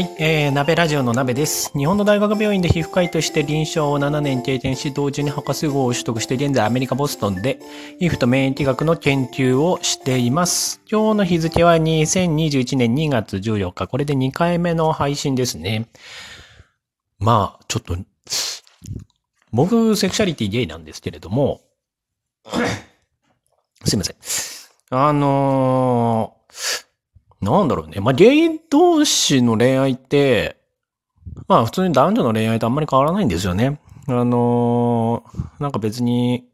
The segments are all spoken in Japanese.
はい、えー、鍋ラジオの鍋です。日本の大学病院で皮膚科医として臨床を7年経験し、同時に博士号を取得して、現在アメリカ・ボストンで皮膚と免疫学の研究をしています。今日の日付は2021年2月14日。これで2回目の配信ですね。まあ、ちょっと、僕、セクシャリティゲイなんですけれども、すいません。あのーなんだろうね。まあ、ゲイ同士の恋愛って、まあ、普通に男女の恋愛とあんまり変わらないんですよね。あのーなんか別に、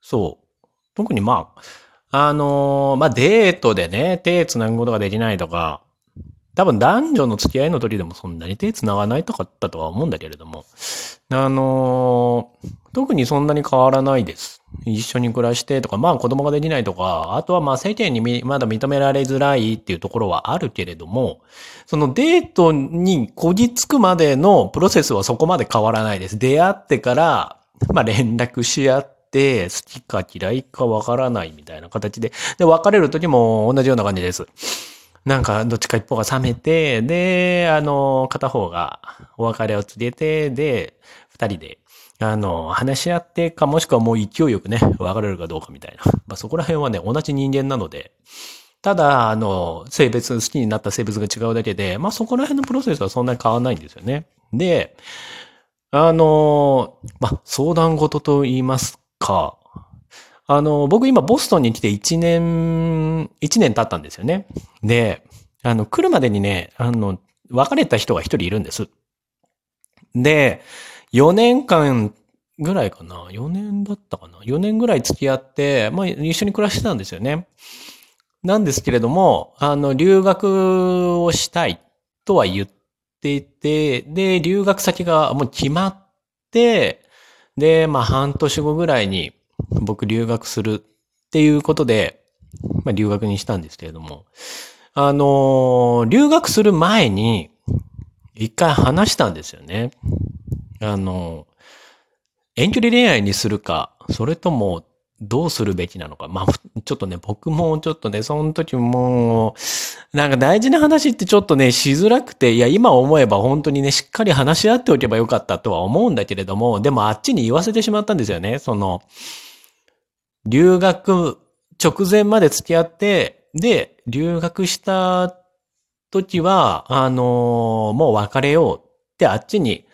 そう。特にまあ、あのーまあ、デートでね、手繋ぐことができないとか、多分男女の付き合いの時でもそんなに手繋がないとかだとは思うんだけれども、あのー特にそんなに変わらないです。一緒に暮らしてとか、まあ子供ができないとか、あとはまあ世間にまだ認められづらいっていうところはあるけれども、そのデートにこぎつくまでのプロセスはそこまで変わらないです。出会ってから、まあ連絡し合って、好きか嫌いかわからないみたいな形で、で、別れる時も同じような感じです。なんか、どっちか一方が冷めて、で、あの、片方がお別れを告げて、で、二人で、あの、話し合ってか、もしくはもう勢いよくね、別れるかどうかみたいな。まあ、そこら辺はね、同じ人間なので、ただ、あの、性別、好きになった性別が違うだけで、まあ、そこら辺のプロセスはそんなに変わらないんですよね。で、あの、まあ、相談事と言いますか、あの、僕今ボストンに来て1年、1年経ったんですよね。で、あの、来るまでにね、あの、別れた人が一人いるんです。で、4年間ぐらいかな ?4 年だったかな ?4 年ぐらい付き合って、まあ一緒に暮らしてたんですよね。なんですけれども、あの、留学をしたいとは言っていて、で、留学先がもう決まって、で、まあ半年後ぐらいに僕留学するっていうことで、まあ留学にしたんですけれども、あの、留学する前に、一回話したんですよね。あの、遠距離恋愛にするか、それともどうするべきなのか。まあ、ちょっとね、僕もちょっとね、その時も、なんか大事な話ってちょっとね、しづらくて、いや、今思えば本当にね、しっかり話し合っておけばよかったとは思うんだけれども、でもあっちに言わせてしまったんですよね。その、留学直前まで付き合って、で、留学した時は、あのもう別れようってあっちに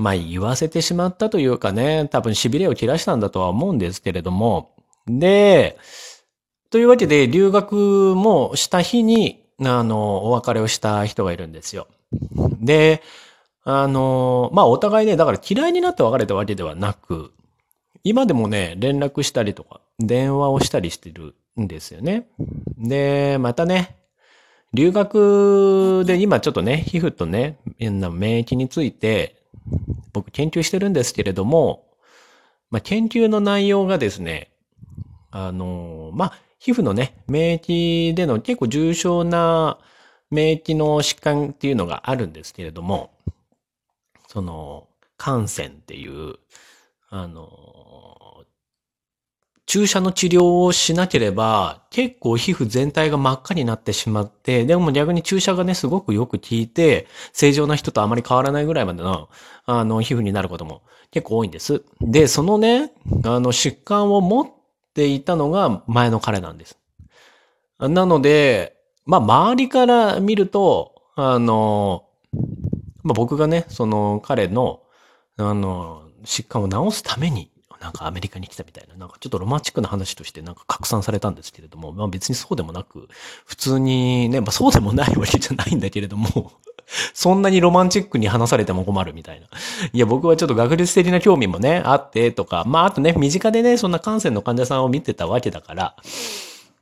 まあ言わせてしまったというかね、多分痺れを切らしたんだとは思うんですけれども、で、というわけで留学もした日に、あの、お別れをした人がいるんですよ。で、あの、まあお互いね、だから嫌いになって別れたわけではなく、今でもね、連絡したりとか、電話をしたりしてるんですよね。で、またね、留学で今ちょっとね、皮膚とね、免疫について、僕研究してるんですけれども、まあ、研究の内容がですね、あの、まあ、皮膚のね、免疫での結構重症な免疫の疾患っていうのがあるんですけれども、その、感染っていう、あの、注射の治療をしなければ、結構皮膚全体が真っ赤になってしまって、でも逆に注射がね、すごくよく効いて、正常な人とあまり変わらないぐらいまでの、あの、皮膚になることも結構多いんです。で、そのね、あの、疾患を持っていたのが前の彼なんです。なので、まあ、周りから見ると、あの、まあ、僕がね、その彼の、あの、疾患を治すために、なんかアメリカに来たみたいな、なんかちょっとロマンチックな話としてなんか拡散されたんですけれども、まあ別にそうでもなく、普通にね、まあそうでもないわけじゃないんだけれども、そんなにロマンチックに話されても困るみたいな。いや、僕はちょっと学術的な興味もね、あってとか、まああとね、身近でね、そんな感染の患者さんを見てたわけだから、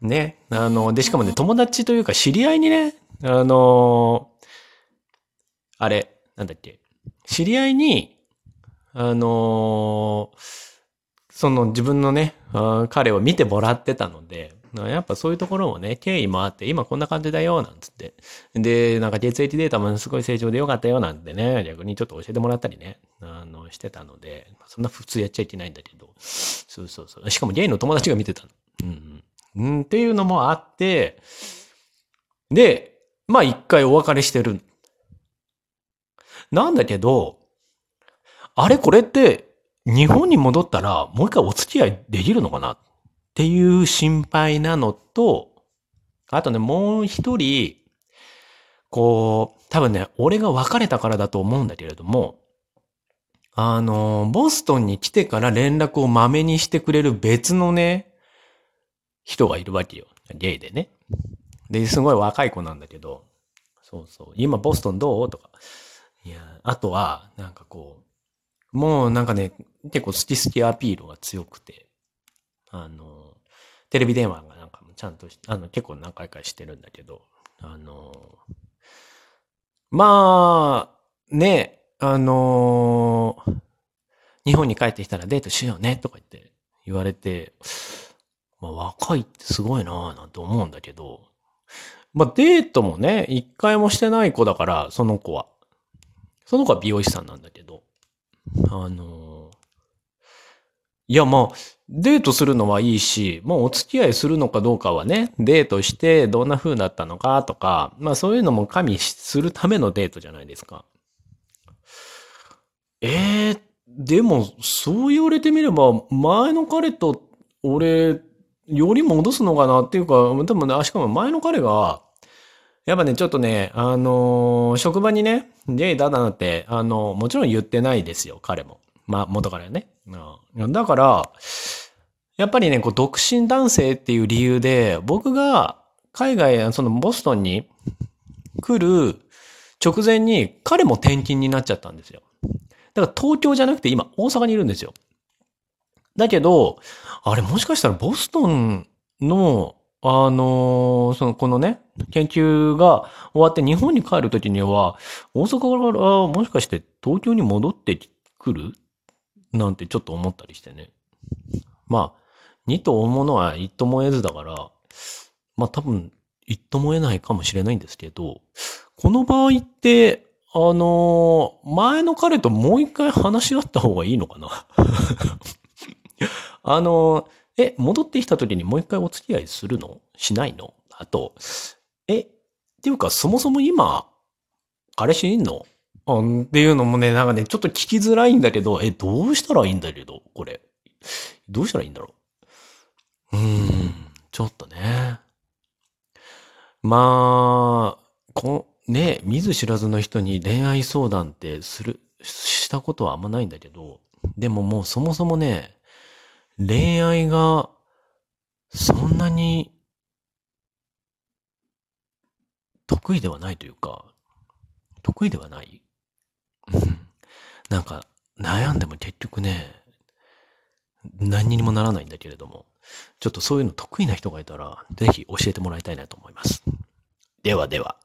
ね、あの、で、しかもね、友達というか知り合いにね、あの、あれ、なんだっけ、知り合いに、あのその自分のね、彼を見てもらってたので、やっぱそういうところもね、経緯もあって、今こんな感じだよ、なんつって。で、なんか血液データもすごい正常でよかったよ、なんてね、逆にちょっと教えてもらったりね、あの、してたので、そんな普通やっちゃいけないんだけど、そうそうそう。しかもゲイの友達が見てたの。うん、うん。うん、っていうのもあって、で、まあ一回お別れしてる。なんだけど、あれこれって日本に戻ったらもう一回お付き合いできるのかなっていう心配なのと、あとね、もう一人、こう、多分ね、俺が別れたからだと思うんだけれども、あの、ボストンに来てから連絡をまめにしてくれる別のね、人がいるわけよ。ゲイでね。で、すごい若い子なんだけど、そうそう。今ボストンどう？とか。いや、あとは、なんかこう、もうなんかね、結構好き好きアピールが強くて、あの、テレビ電話がなんかもちゃんとあの、結構何回かしてるんだけど、あの、まあ、ね、あの、日本に帰ってきたらデートしようねとか言って言われて、まあ若いってすごいなぁなんて思うんだけど、まあデートもね、一回もしてない子だから、その子は。その子は美容師さんなんだけど、あのいやまあ、デートするのはいいし、もうお付き合いするのかどうかはね、デートしてどんな風だったのかとか、まあそういうのも加味するためのデートじゃないですか。ええー、でも、そう言われてみれば、前の彼と俺、より戻すのかなっていうか、多分ね、しかも前の彼が、やっぱね、ちょっとね、あのー、職場にね、ゲイだだなって、あのー、もちろん言ってないですよ、彼も。まあ、元からね。うんだから、やっぱりね、こう、独身男性っていう理由で、僕が海外、そのボストンに来る直前に彼も転勤になっちゃったんですよ。だから東京じゃなくて今大阪にいるんですよ。だけど、あれもしかしたらボストンの、あのその、このね、研究が終わって日本に帰るときには、大阪からもしかして東京に戻ってくる？なんてちょっと思ったりしてね。まあ、二と追うのは一とも得ずだから、まあ多分一とも得ないかもしれないんですけど、この場合って、あのー、前の彼ともう一回話し合った方がいいのかな？あのー、え、戻ってきた時にもう一回お付き合いするの？しないの？あと、え、っていうかそもそも今、彼氏いんの？っていうのもね、なんかね、ちょっと聞きづらいんだけど、え、どうしたらいいんだけど、これ。どうしたらいいんだろう？うーん、ちょっとね。まあ、こ、ね、見ず知らずの人に恋愛相談ってする、したことはあんまないんだけど、でももうそもそもね、恋愛が、そんなに、得意ではないというか、得意ではない なんか、悩んでも結局ね、何にもならないんだけれども、ちょっとそういうの得意な人がいたら、ぜひ教えてもらいたいなと思います。ではでは。